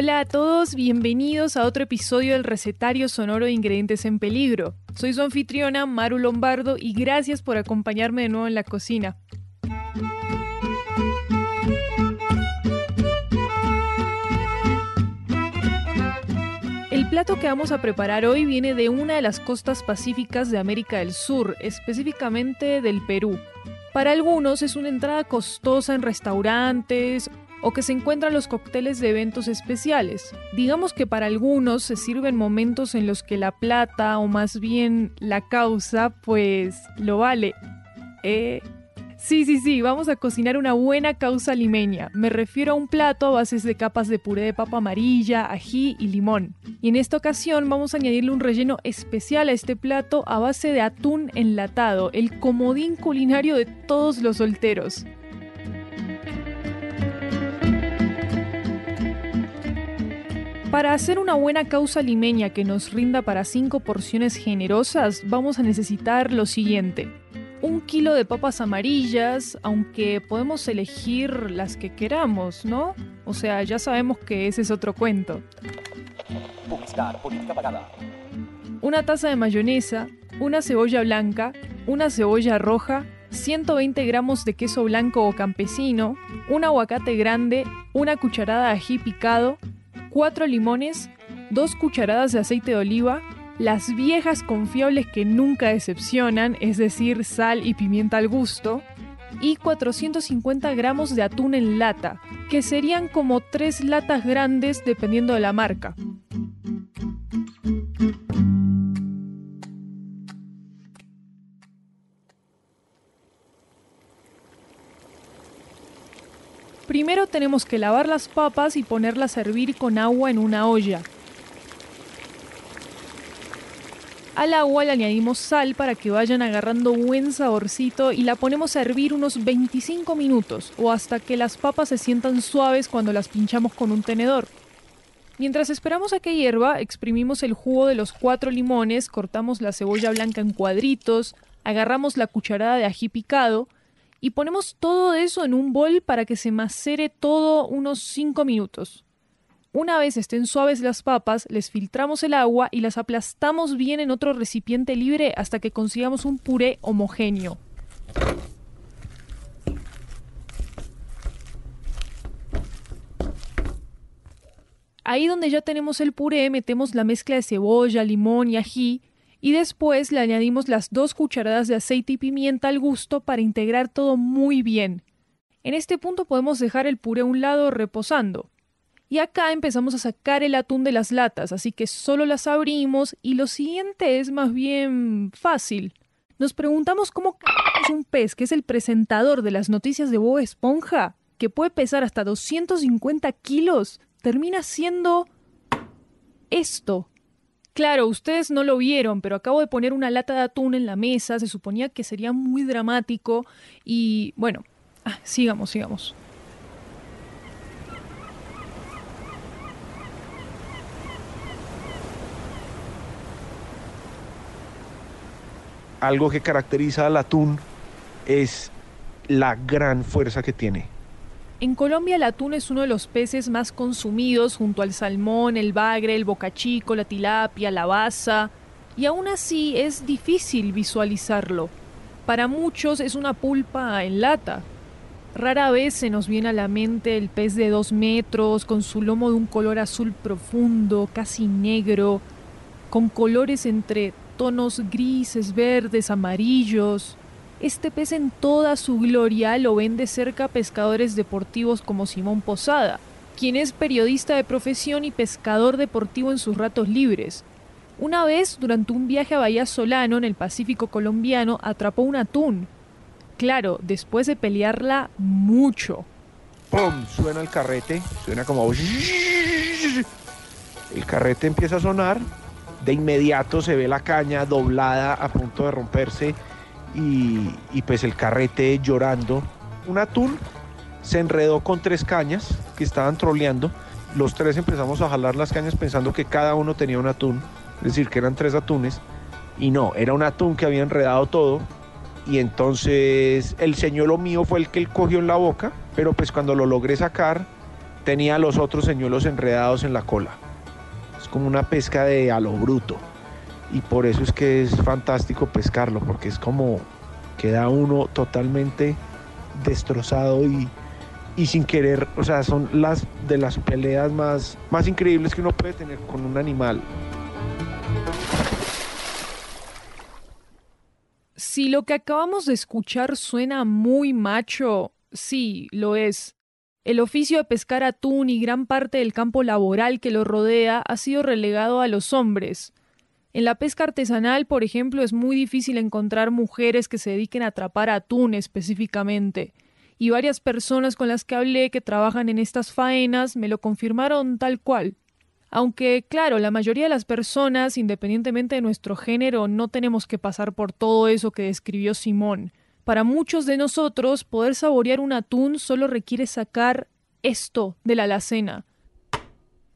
Hola a todos, bienvenidos a otro episodio del recetario sonoro de ingredientes en peligro. Soy su anfitriona Maru Lombardo y gracias por acompañarme de nuevo en la cocina. El plato que vamos a preparar hoy viene de una de las costas pacíficas de América del Sur, específicamente del Perú. Para algunos es una entrada costosa en restaurantes o que se encuentran los cócteles de eventos especiales. Digamos que para algunos se sirven momentos en los que la plata o más bien la causa pues lo vale. Eh, Sí, sí, sí, vamos a cocinar una buena causa limeña. Me refiero a un plato a bases de capas de puré de papa amarilla, ají y limón. Y en esta ocasión vamos a añadirle un relleno especial a este plato a base de atún enlatado, el comodín culinario de todos los solteros. Para hacer una buena causa limeña que nos rinda para 5 porciones generosas, vamos a necesitar lo siguiente un kilo de papas amarillas, aunque podemos elegir las que queramos, ¿no? O sea, ya sabemos que ese es otro cuento. Una taza de mayonesa, una cebolla blanca, una cebolla roja, 120 gramos de queso blanco o campesino, un aguacate grande, una cucharada de ají picado, cuatro limones, dos cucharadas de aceite de oliva, las viejas confiables que nunca decepcionan, es decir, sal y pimienta al gusto, y 450 gramos de atún en lata, que serían como tres latas grandes dependiendo de la marca. Primero tenemos que lavar las papas y ponerlas a hervir con agua en una olla. Al agua le añadimos sal para que vayan agarrando buen saborcito y la ponemos a hervir unos 25 minutos o hasta que las papas se sientan suaves cuando las pinchamos con un tenedor. Mientras esperamos a que hierva, exprimimos el jugo de los cuatro limones, cortamos la cebolla blanca en cuadritos, agarramos la cucharada de ají picado y ponemos todo eso en un bol para que se macere todo unos 5 minutos. Una vez estén suaves las papas, les filtramos el agua y las aplastamos bien en otro recipiente libre hasta que consigamos un puré homogéneo. Ahí donde ya tenemos el puré, metemos la mezcla de cebolla, limón y ají y después le añadimos las dos cucharadas de aceite y pimienta al gusto para integrar todo muy bien. En este punto podemos dejar el puré a un lado reposando. Y acá empezamos a sacar el atún de las latas, así que solo las abrimos y lo siguiente es más bien fácil. Nos preguntamos cómo es un pez que es el presentador de las noticias de Bob Esponja, que puede pesar hasta 250 kilos, termina siendo esto. Claro, ustedes no lo vieron, pero acabo de poner una lata de atún en la mesa, se suponía que sería muy dramático y bueno, ah, sigamos, sigamos. algo que caracteriza al atún es la gran fuerza que tiene. En Colombia el atún es uno de los peces más consumidos junto al salmón, el bagre, el bocachico, la tilapia, la baza, y aún así es difícil visualizarlo. Para muchos es una pulpa en lata. Rara vez se nos viene a la mente el pez de dos metros, con su lomo de un color azul profundo, casi negro, con colores entre tonos grises, verdes, amarillos. Este pez en toda su gloria lo ven de cerca pescadores deportivos como Simón Posada, quien es periodista de profesión y pescador deportivo en sus ratos libres. Una vez, durante un viaje a Bahía Solano, en el Pacífico colombiano, atrapó un atún. Claro, después de pelearla mucho. ¡Pum! Suena el carrete, suena como... El carrete empieza a sonar, de inmediato se ve la caña doblada a punto de romperse y, pues el carrete llorando. Un atún se enredó con tres cañas que estaban troleando. Los tres empezamos a jalar las cañas pensando que cada uno tenía un atún, es decir, que eran tres atunes. Y no, era un atún que había enredado todo. Y entonces el señuelo mío fue el que él cogió en la boca, pero pues cuando lo logré sacar tenía los otros señuelos enredados en la cola. Es como una pesca de a lo bruto. Y por eso es que es fantástico pescarlo, porque es como queda uno totalmente destrozado y, y sin querer, o sea, son las de las peleas más, más increíbles que uno puede tener con un animal. Si lo que acabamos de escuchar suena muy macho, sí, lo es. El oficio de pescar atún y gran parte del campo laboral que lo rodea ha sido relegado a los hombres. En la pesca artesanal, por ejemplo, es muy difícil encontrar mujeres que se dediquen a atrapar atún específicamente, y varias personas con las que hablé que trabajan en estas faenas me lo confirmaron tal cual. Aunque, claro, la mayoría de las personas, independientemente de nuestro género, no tenemos que pasar por todo eso que describió Simón. Para muchos de nosotros, poder saborear un atún solo requiere sacar esto de la alacena.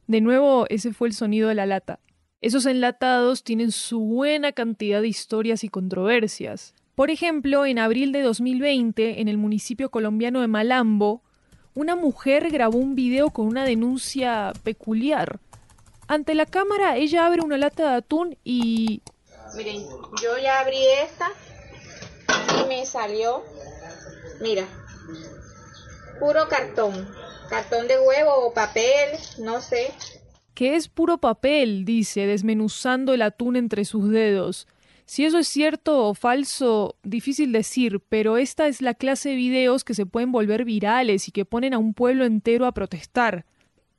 De nuevo, ese fue el sonido de la lata. Esos enlatados tienen su buena cantidad de historias y controversias. Por ejemplo, en abril de 2020, en el municipio colombiano de Malambo, una mujer grabó un video con una denuncia peculiar. Ante la cámara, ella abre una lata de atún y... Miren, yo ya abrí esta y me salió, mira, puro cartón, cartón de huevo o papel, no sé. Que es puro papel, dice, desmenuzando el atún entre sus dedos. Si eso es cierto o falso, difícil decir, pero esta es la clase de videos que se pueden volver virales y que ponen a un pueblo entero a protestar.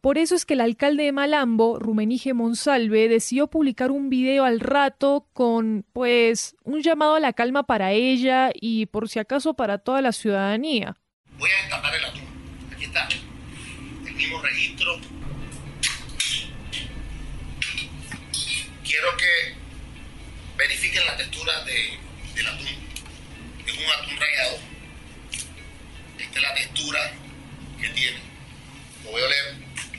Por eso es que el alcalde de Malambo, Rumenige Monsalve, decidió publicar un video al rato con, pues, un llamado a la calma para ella y, por si acaso, para toda la ciudadanía. Voy a destapar el atún. Aquí está. El mismo registro. Quiero que verifiquen la textura de, del atún. Es un atún rayado. Esta es la textura que tiene. Lo voy a oler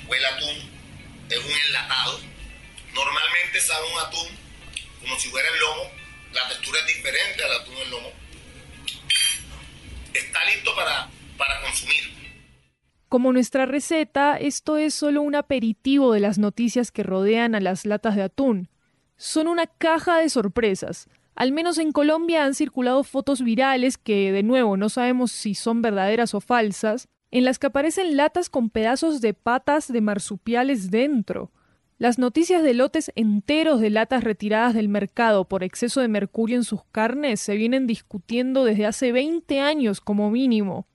huele atún, es un enlatado. Normalmente sabe un atún como si fuera el lomo, la textura es diferente al atún del lomo. Está listo para, para consumir. Como nuestra receta, esto es solo un aperitivo de las noticias que rodean a las latas de atún. Son una caja de sorpresas. Al menos en Colombia han circulado fotos virales que, de nuevo, no sabemos si son verdaderas o falsas, en las que aparecen latas con pedazos de patas de marsupiales dentro. Las noticias de lotes enteros de latas retiradas del mercado por exceso de mercurio en sus carnes se vienen discutiendo desde hace 20 años como mínimo.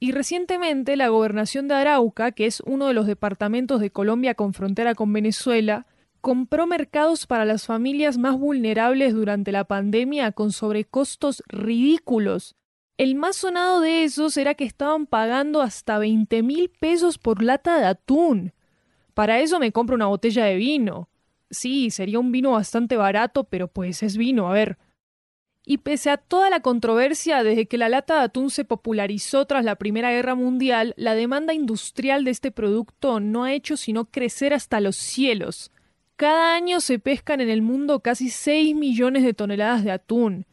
Y recientemente la gobernación de Arauca, que es uno de los departamentos de Colombia con frontera con Venezuela, compró mercados para las familias más vulnerables durante la pandemia con sobrecostos ridículos el más sonado de esos era que estaban pagando hasta 20 mil pesos por lata de atún. Para eso me compro una botella de vino. Sí, sería un vino bastante barato, pero pues es vino, a ver. Y pese a toda la controversia desde que la lata de atún se popularizó tras la Primera Guerra Mundial, la demanda industrial de este producto no ha hecho sino crecer hasta los cielos. Cada año se pescan en el mundo casi 6 millones de toneladas de atún.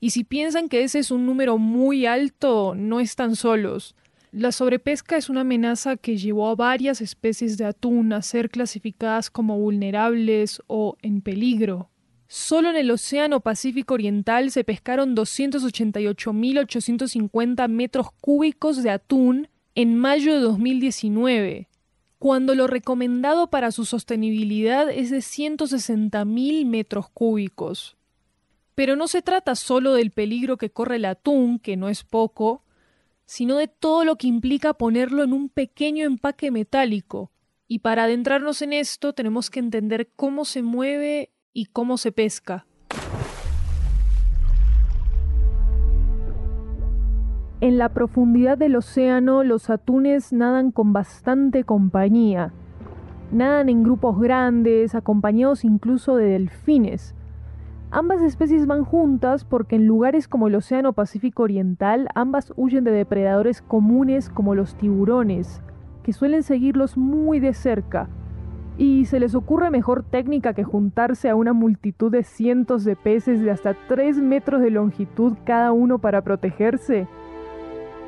Y si piensan que ese es un número muy alto, no están solos. La sobrepesca es una amenaza que llevó a varias especies de atún a ser clasificadas como vulnerables o en peligro. Solo en el Océano Pacífico Oriental se pescaron 288.850 metros cúbicos de atún en mayo de 2019, cuando lo recomendado para su sostenibilidad es de 160.000 metros cúbicos. Pero no se trata solo del peligro que corre el atún, que no es poco, sino de todo lo que implica ponerlo en un pequeño empaque metálico. Y para adentrarnos en esto tenemos que entender cómo se mueve y cómo se pesca. En la profundidad del océano los atunes nadan con bastante compañía. Nadan en grupos grandes, acompañados incluso de delfines. Ambas especies van juntas porque en lugares como el Océano Pacífico Oriental ambas huyen de depredadores comunes como los tiburones, que suelen seguirlos muy de cerca. ¿Y se les ocurre mejor técnica que juntarse a una multitud de cientos de peces de hasta 3 metros de longitud cada uno para protegerse?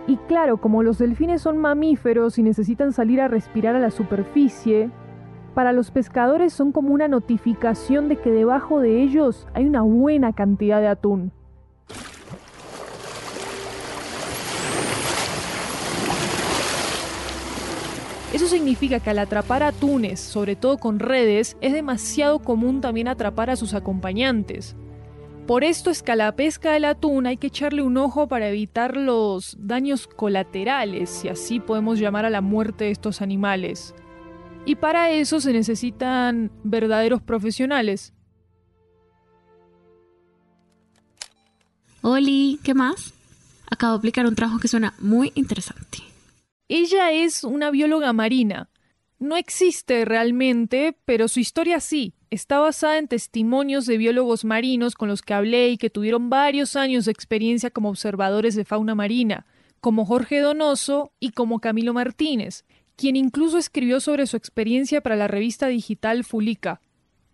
Y claro, como los delfines son mamíferos y necesitan salir a respirar a la superficie, para los pescadores son como una notificación de que debajo de ellos hay una buena cantidad de atún. Eso significa que al atrapar atunes, sobre todo con redes, es demasiado común también atrapar a sus acompañantes. Por esto es que a la pesca del atún hay que echarle un ojo para evitar los daños colaterales, si así podemos llamar a la muerte de estos animales. Y para eso se necesitan verdaderos profesionales. Oli, ¿qué más? Acabo de aplicar un trabajo que suena muy interesante. Ella es una bióloga marina. No existe realmente, pero su historia sí. Está basada en testimonios de biólogos marinos con los que hablé y que tuvieron varios años de experiencia como observadores de fauna marina, como Jorge Donoso y como Camilo Martínez, quien incluso escribió sobre su experiencia para la revista digital Fulica.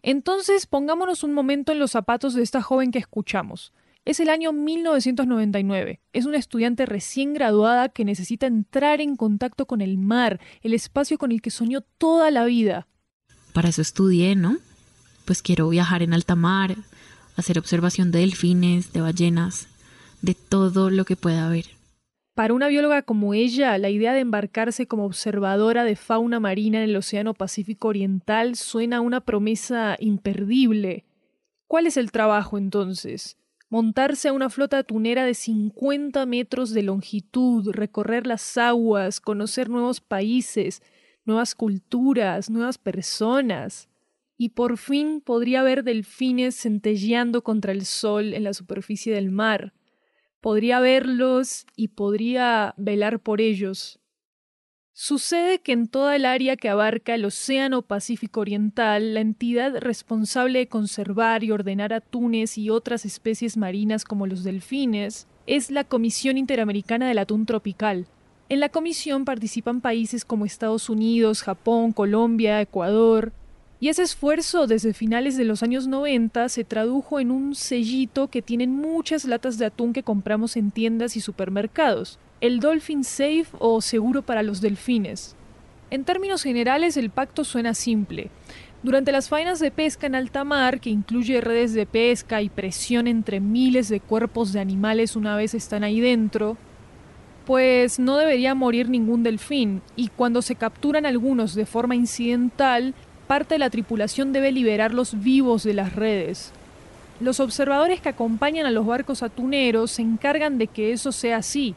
Entonces pongámonos un momento en los zapatos de esta joven que escuchamos. Es el año 1999. Es una estudiante recién graduada que necesita entrar en contacto con el mar, el espacio con el que soñó toda la vida. Para eso estudié, ¿no? pues quiero viajar en alta mar, hacer observación de delfines, de ballenas, de todo lo que pueda haber. Para una bióloga como ella, la idea de embarcarse como observadora de fauna marina en el Océano Pacífico Oriental suena a una promesa imperdible. ¿Cuál es el trabajo entonces? Montarse a una flota atunera de 50 metros de longitud, recorrer las aguas, conocer nuevos países, nuevas culturas, nuevas personas y por fin podría ver delfines centelleando contra el sol en la superficie del mar. Podría verlos y podría velar por ellos. Sucede que en toda el área que abarca el Océano Pacífico Oriental, la entidad responsable de conservar y ordenar atunes y otras especies marinas como los delfines es la Comisión Interamericana del Atún Tropical. En la comisión participan países como Estados Unidos, Japón, Colombia, Ecuador, y ese esfuerzo desde finales de los años 90 se tradujo en un sellito que tienen muchas latas de atún que compramos en tiendas y supermercados, el Dolphin Safe o seguro para los delfines. En términos generales el pacto suena simple. Durante las faenas de pesca en alta mar, que incluye redes de pesca y presión entre miles de cuerpos de animales una vez están ahí dentro, pues no debería morir ningún delfín, y cuando se capturan algunos de forma incidental, parte de la tripulación debe liberarlos vivos de las redes. Los observadores que acompañan a los barcos atuneros se encargan de que eso sea así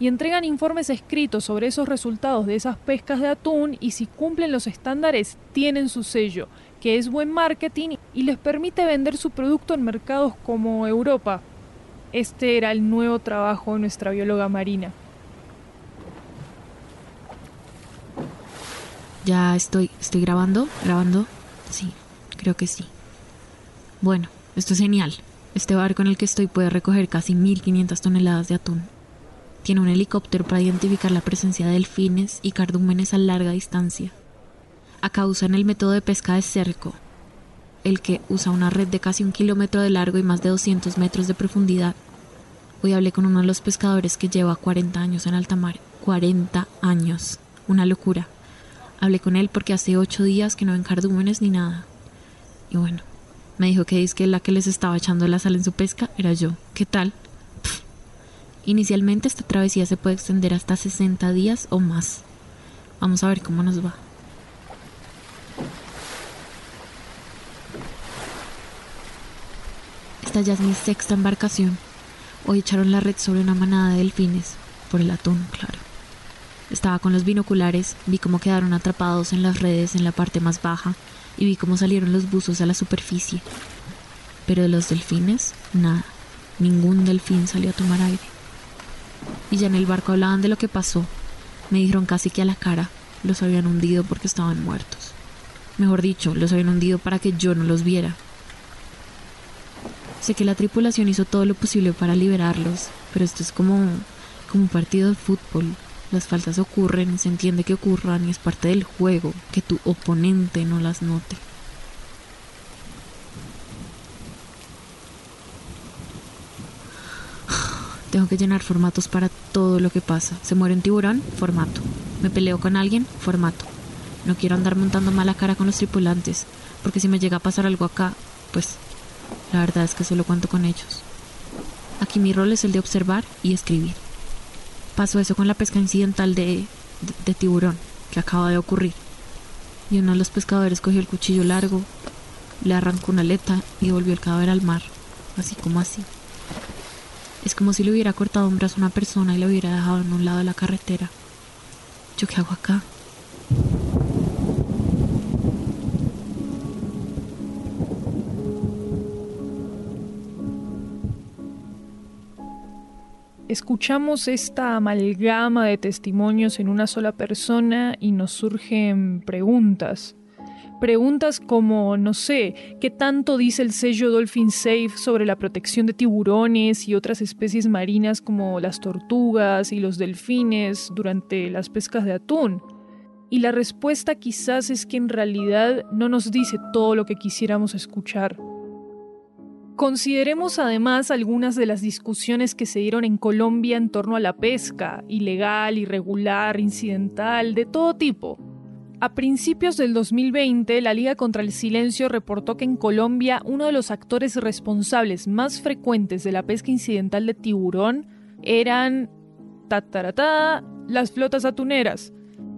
y entregan informes escritos sobre esos resultados de esas pescas de atún y si cumplen los estándares tienen su sello, que es buen marketing y les permite vender su producto en mercados como Europa. Este era el nuevo trabajo de nuestra bióloga marina. Ya estoy, estoy grabando, grabando. Sí, creo que sí. Bueno, esto es genial. Este barco en el que estoy puede recoger casi 1500 toneladas de atún. Tiene un helicóptero para identificar la presencia de delfines y cardúmenes a larga distancia. Acá usan el método de pesca de cerco, el que usa una red de casi un kilómetro de largo y más de 200 metros de profundidad. Hoy hablé con uno de los pescadores que lleva 40 años en alta mar. 40 años. Una locura. Hablé con él porque hace ocho días que no ven cardúmenes ni nada. Y bueno, me dijo que es que la que les estaba echando la sal en su pesca era yo. ¿Qué tal? Inicialmente esta travesía se puede extender hasta 60 días o más. Vamos a ver cómo nos va. Esta ya es mi sexta embarcación. Hoy echaron la red sobre una manada de delfines, por el atún, claro. Estaba con los binoculares, vi cómo quedaron atrapados en las redes en la parte más baja y vi cómo salieron los buzos a la superficie. Pero de los delfines, nada. Ningún delfín salió a tomar aire. Y ya en el barco hablaban de lo que pasó. Me dijeron casi que a la cara. Los habían hundido porque estaban muertos. Mejor dicho, los habían hundido para que yo no los viera. Sé que la tripulación hizo todo lo posible para liberarlos, pero esto es como, como un partido de fútbol. Las faltas ocurren, se entiende que ocurran y es parte del juego, que tu oponente no las note. Tengo que llenar formatos para todo lo que pasa. Se muere un tiburón, formato. Me peleo con alguien, formato. No quiero andar montando mala cara con los tripulantes, porque si me llega a pasar algo acá, pues la verdad es que solo cuento con ellos. Aquí mi rol es el de observar y escribir. Pasó eso con la pesca incidental de, de, tiburón que acaba de ocurrir. Y uno de los pescadores cogió el cuchillo largo, le arrancó una aleta y volvió el cadáver al mar, así como así. Es como si le hubiera cortado un brazo a una persona y lo hubiera dejado en un lado de la carretera. ¿Yo qué hago acá? Escuchamos esta amalgama de testimonios en una sola persona y nos surgen preguntas. Preguntas como, no sé, ¿qué tanto dice el sello Dolphin Safe sobre la protección de tiburones y otras especies marinas como las tortugas y los delfines durante las pescas de atún? Y la respuesta quizás es que en realidad no nos dice todo lo que quisiéramos escuchar. Consideremos además algunas de las discusiones que se dieron en Colombia en torno a la pesca, ilegal, irregular, incidental, de todo tipo. A principios del 2020, la Liga contra el Silencio reportó que en Colombia uno de los actores responsables más frecuentes de la pesca incidental de tiburón eran ta, las flotas atuneras,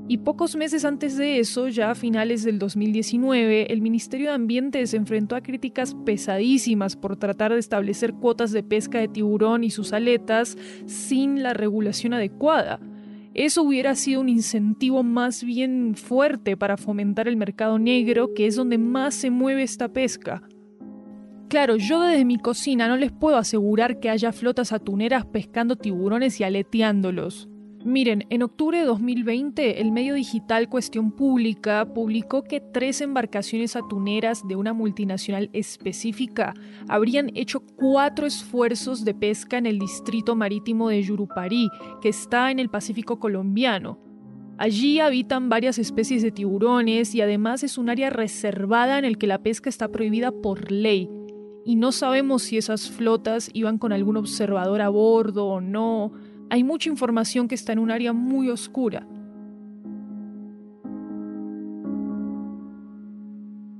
y pocos meses antes de eso, ya a finales del 2019, el Ministerio de Ambiente se enfrentó a críticas pesadísimas por tratar de establecer cuotas de pesca de tiburón y sus aletas sin la regulación adecuada. Eso hubiera sido un incentivo más bien fuerte para fomentar el mercado negro, que es donde más se mueve esta pesca. Claro, yo desde mi cocina no les puedo asegurar que haya flotas atuneras pescando tiburones y aleteándolos. Miren, en octubre de 2020, el medio digital Cuestión Pública publicó que tres embarcaciones atuneras de una multinacional específica habrían hecho cuatro esfuerzos de pesca en el distrito marítimo de Yurupari, que está en el Pacífico colombiano. Allí habitan varias especies de tiburones y además es un área reservada en el que la pesca está prohibida por ley. Y no sabemos si esas flotas iban con algún observador a bordo o no hay mucha información que está en un área muy oscura.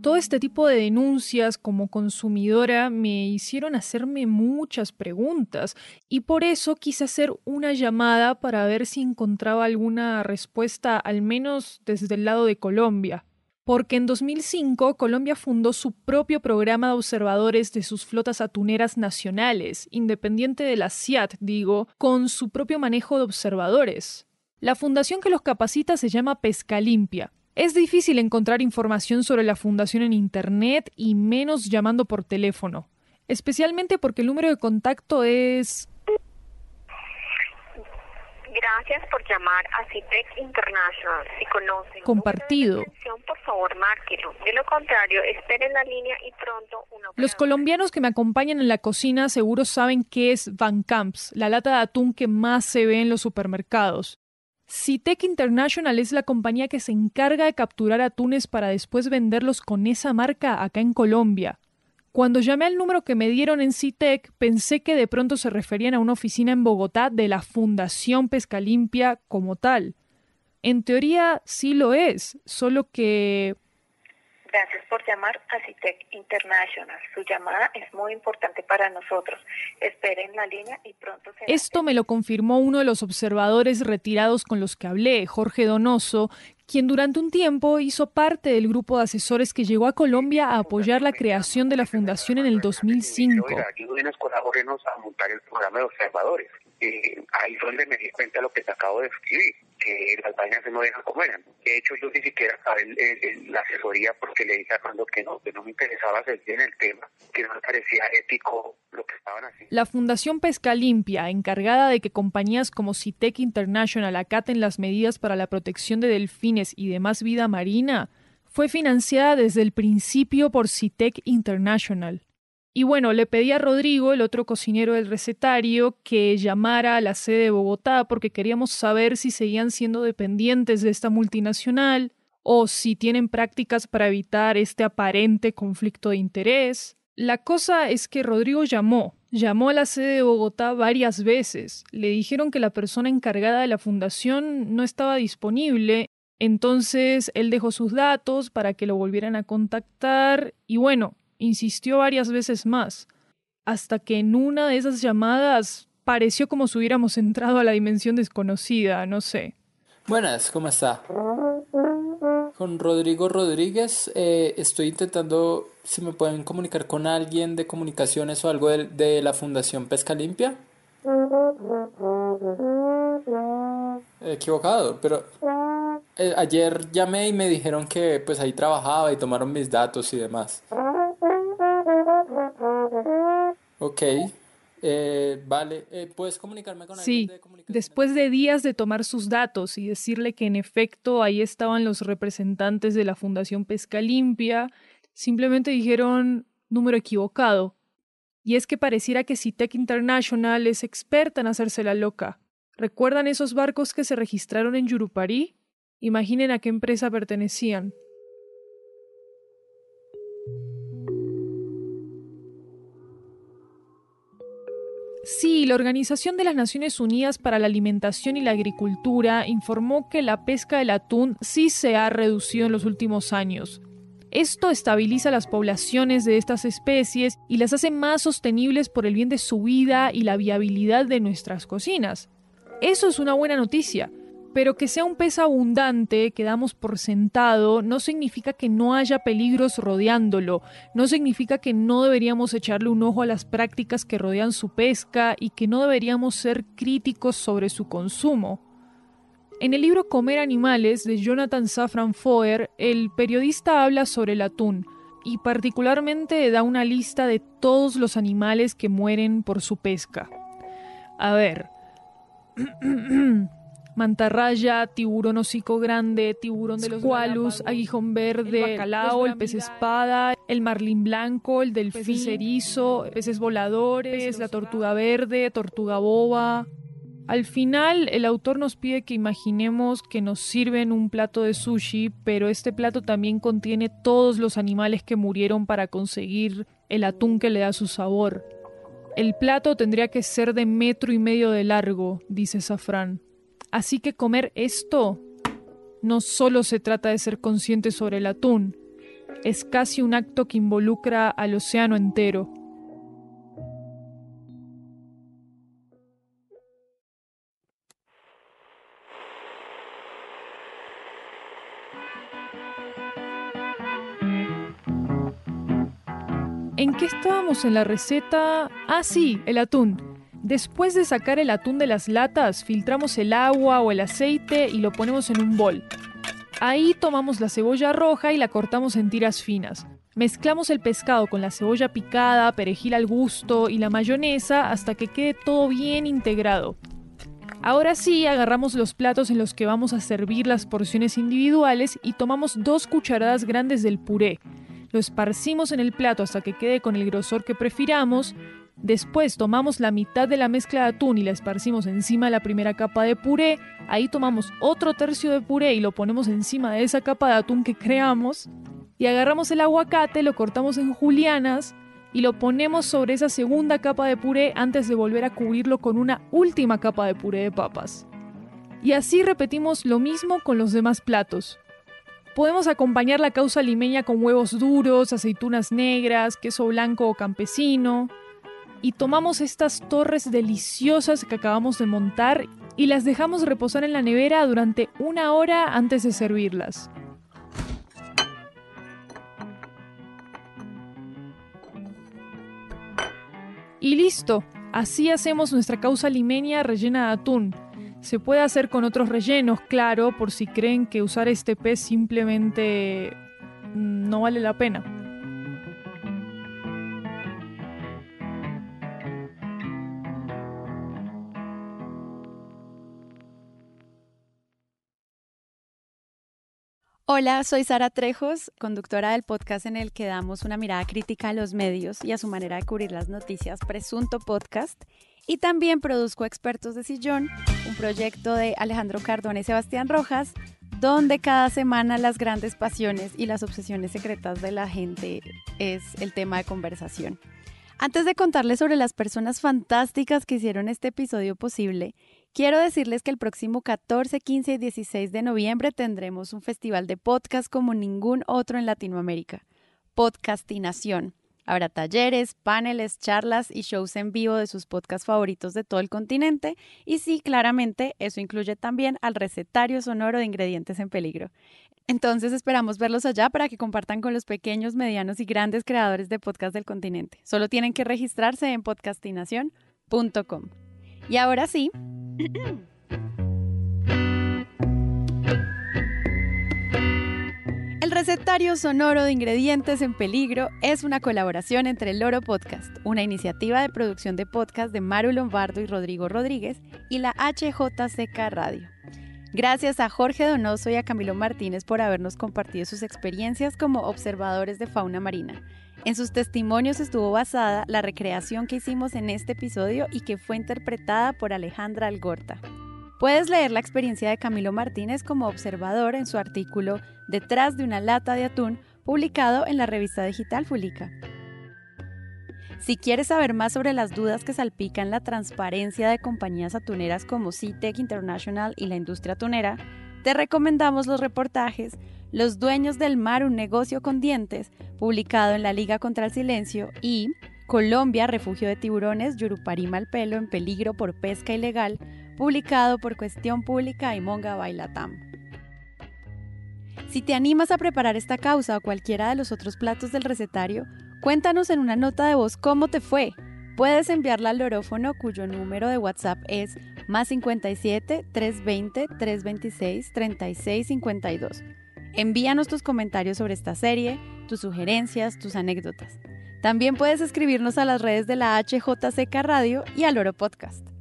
Todo este tipo de denuncias como consumidora me hicieron hacerme muchas preguntas y por eso quise hacer una llamada para ver si encontraba alguna respuesta al menos desde el lado de Colombia porque en 2005 Colombia fundó su propio programa de observadores de sus flotas atuneras nacionales, independiente de la CIAT, digo, con su propio manejo de observadores. La fundación que los capacita se llama Pesca Limpia. Es difícil encontrar información sobre la fundación en Internet y menos llamando por teléfono, especialmente porque el número de contacto es Gracias por llamar a CITEC International. Si conocen compartido. por favor, márquelo. De lo contrario, esperen la línea y pronto una Los colombianos que me acompañan en la cocina seguro saben qué es Van Camps, la lata de atún que más se ve en los supermercados. CITEC International es la compañía que se encarga de capturar atunes para después venderlos con esa marca acá en Colombia. Cuando llamé al número que me dieron en CITEC, pensé que de pronto se referían a una oficina en Bogotá de la Fundación Pesca Limpia como tal. En teoría sí lo es, solo que... Gracias por llamar a CITEC International. Su llamada es muy importante para nosotros. Esperen la línea y pronto se... Esto me lo confirmó uno de los observadores retirados con los que hablé, Jorge Donoso, quien durante un tiempo hizo parte del grupo de asesores que llegó a Colombia a apoyar la creación de la fundación en el 2005. Ayúdenos, colabórenos a montar el programa de observadores. Eh, ahí es donde me di cuenta de lo que te acabo de escribir, que las vainas se no dejan comer. De hecho, yo ni siquiera acabé la asesoría porque le dije a Armando que no, que no me interesaba hacer bien el tema, que no me parecía ético lo que estaban haciendo. La Fundación Pesca Limpia, encargada de que compañías como Citec International acaten las medidas para la protección de delfines y demás vida marina, fue financiada desde el principio por Citec International. Y bueno, le pedí a Rodrigo, el otro cocinero del recetario, que llamara a la sede de Bogotá porque queríamos saber si seguían siendo dependientes de esta multinacional o si tienen prácticas para evitar este aparente conflicto de interés. La cosa es que Rodrigo llamó, llamó a la sede de Bogotá varias veces. Le dijeron que la persona encargada de la fundación no estaba disponible, entonces él dejó sus datos para que lo volvieran a contactar y bueno, Insistió varias veces más, hasta que en una de esas llamadas pareció como si hubiéramos entrado a la dimensión desconocida, no sé. Buenas, ¿cómo está? Con Rodrigo Rodríguez eh, estoy intentando si me pueden comunicar con alguien de comunicaciones o algo de, la Fundación Pesca Limpia. Equivocado, pero eh, ayer llamé y me dijeron que pues ahí trabajaba y tomaron mis datos y demás. Ok, eh, vale, eh, ¿puedes comunicarme con alguien de comunicación? después de días de tomar sus datos y decirle que en efecto ahí estaban los representantes de la Fundación Pesca Limpia, simplemente dijeron número equivocado. Y es que pareciera que Citec International es experta en hacerse la loca. ¿Recuerdan esos barcos que se registraron en Yurupari? Imaginen a qué empresa pertenecían. Sí, la Organización de las Naciones Unidas para la Alimentación y la Agricultura informó que la pesca del atún sí se ha reducido en los últimos años. Esto estabiliza las poblaciones de estas especies y las hace más sostenibles por el bien de su vida y la viabilidad de nuestras cocinas. Eso es una buena noticia, pero que sea un pez abundante que damos por sentado no significa que no haya peligros rodeándolo, no significa que no deberíamos echarle un ojo a las prácticas que rodean su pesca y que no deberíamos ser críticos sobre su consumo. En el libro Comer animales de Jonathan Safran Foer, el periodista habla sobre el atún y particularmente da una lista de todos los animales que mueren por su pesca. A ver. mantarraya, tiburón hocico grande, tiburón de los gualus, aguijón verde, el bacalao, el pez espada, el marlín blanco, el delfín erizo, peces voladores, la tortuga verde, tortuga boba. Al final, el autor nos pide que imaginemos que nos sirven un plato de sushi, pero este plato también contiene todos los animales que murieron para conseguir el atún que le da su sabor. El plato tendría que ser de metro y medio de largo, dice Safran. Así que comer esto no solo se trata de ser consciente sobre el atún, es casi un acto que involucra al océano entero. ¿En qué estábamos en la receta? Ah, sí, el atún. Después de sacar el atún de las latas, filtramos el agua o el aceite y lo ponemos en un bol. Ahí tomamos la cebolla roja y la cortamos en tiras finas. Mezclamos el pescado con la cebolla picada, perejil al gusto y la mayonesa hasta que quede todo bien integrado. Ahora sí, agarramos los platos en los que vamos a servir las porciones individuales y tomamos dos cucharadas grandes del puré. Lo esparcimos en el plato hasta que quede con el grosor que prefiramos Después tomamos la mitad de la mezcla de atún y la esparcimos encima de la primera capa de puré. Ahí tomamos otro tercio de puré y lo ponemos encima de esa capa de atún que creamos. Y agarramos el aguacate, lo cortamos en julianas y lo ponemos sobre esa segunda capa de puré antes de volver a cubrirlo con una última capa de puré de papas. Y así repetimos lo mismo con los demás platos. Podemos acompañar la causa limeña con huevos duros, aceitunas negras, queso blanco o campesino, y tomamos estas torres deliciosas que acabamos de montar y las dejamos reposar en la nevera durante una hora antes de servirlas. Y listo, así hacemos nuestra causa limeña rellena de atún. Se puede hacer con otros rellenos, claro, por si creen que usar este pez simplemente no vale la pena. Hola, soy Sara Trejos, conductora del podcast en el que damos una mirada crítica a los medios y a su manera de cubrir las noticias, Presunto Podcast. Y también produzco Expertos de Sillón, un proyecto de Alejandro Cardona y Sebastián Rojas, donde cada semana las grandes pasiones y las obsesiones secretas de la gente es el tema de conversación. Antes de contarles sobre las personas fantásticas que hicieron este episodio posible, Quiero decirles que el próximo 14, 15 y 16 de noviembre tendremos un festival de podcast como ningún otro en Latinoamérica, Podcastinación. Habrá talleres, paneles, charlas y shows en vivo de sus podcasts favoritos de todo el continente. Y sí, claramente, eso incluye también al recetario sonoro de ingredientes en peligro. Entonces esperamos verlos allá para que compartan con los pequeños, medianos y grandes creadores de podcast del continente. Solo tienen que registrarse en podcastinación.com. Y ahora sí, recetario sonoro de ingredientes en peligro es una colaboración entre el Loro Podcast, una iniciativa de producción de podcast de Maru Lombardo y Rodrigo Rodríguez, y la HJCK Radio. Gracias a Jorge Donoso y a Camilo Martínez por habernos compartido sus experiencias como observadores de fauna marina. En sus testimonios estuvo basada la recreación que hicimos en este episodio y que fue interpretada por Alejandra Algorta. Puedes leer la experiencia de Camilo Martínez como observador en su artículo Detrás de una lata de atún, publicado en la revista digital Fulica. Si quieres saber más sobre las dudas que salpican la transparencia de compañías atuneras como SeaTech International y la industria atunera, te recomendamos los reportajes Los dueños del mar, un negocio con dientes, publicado en la Liga contra el Silencio, y Colombia, refugio de tiburones, Yurupari Malpelo en peligro por pesca ilegal, publicado por Cuestión Pública y Monga Bailatam. Si te animas a preparar esta causa o cualquiera de los otros platos del recetario, cuéntanos en una nota de voz cómo te fue. Puedes enviarla al orófono cuyo número de WhatsApp es más 57 320 326 3652. Envíanos tus comentarios sobre esta serie, tus sugerencias, tus anécdotas. También puedes escribirnos a las redes de la HJCK Radio y al Oro Podcast.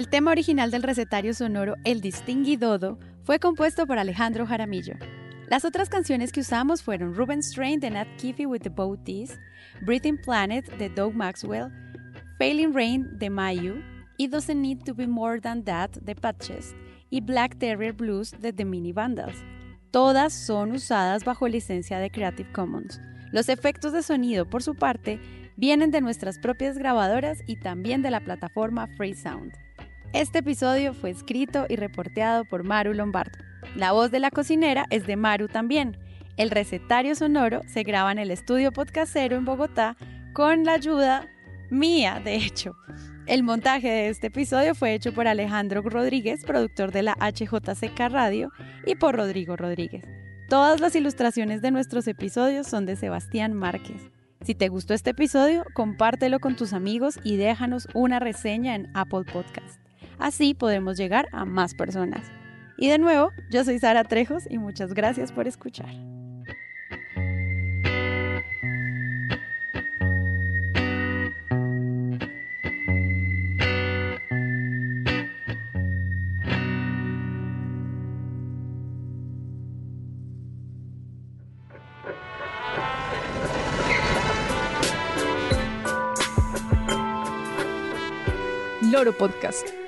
El tema original del recetario sonoro El Distinguidodo fue compuesto por Alejandro Jaramillo. Las otras canciones que usamos fueron Ruben Strain de Nat Kiffy with the Bow Breathing Planet de Doug Maxwell, Failing Rain de Mayu, It Doesn't Need to Be More Than That de Patches y Black Terrier Blues de The Mini Vandals. Todas son usadas bajo licencia de Creative Commons. Los efectos de sonido, por su parte, vienen de nuestras propias grabadoras y también de la plataforma Free Sound. Este episodio fue escrito y reporteado por Maru Lombardo. La voz de la cocinera es de Maru también. El recetario sonoro se graba en el estudio podcastero en Bogotá con la ayuda mía, de hecho. El montaje de este episodio fue hecho por Alejandro Rodríguez, productor de la HJCK Radio, y por Rodrigo Rodríguez. Todas las ilustraciones de nuestros episodios son de Sebastián Márquez. Si te gustó este episodio, compártelo con tus amigos y déjanos una reseña en Apple Podcast. Así podemos llegar a más personas. Y de nuevo, yo soy Sara Trejos y muchas gracias por escuchar. Loro Podcast.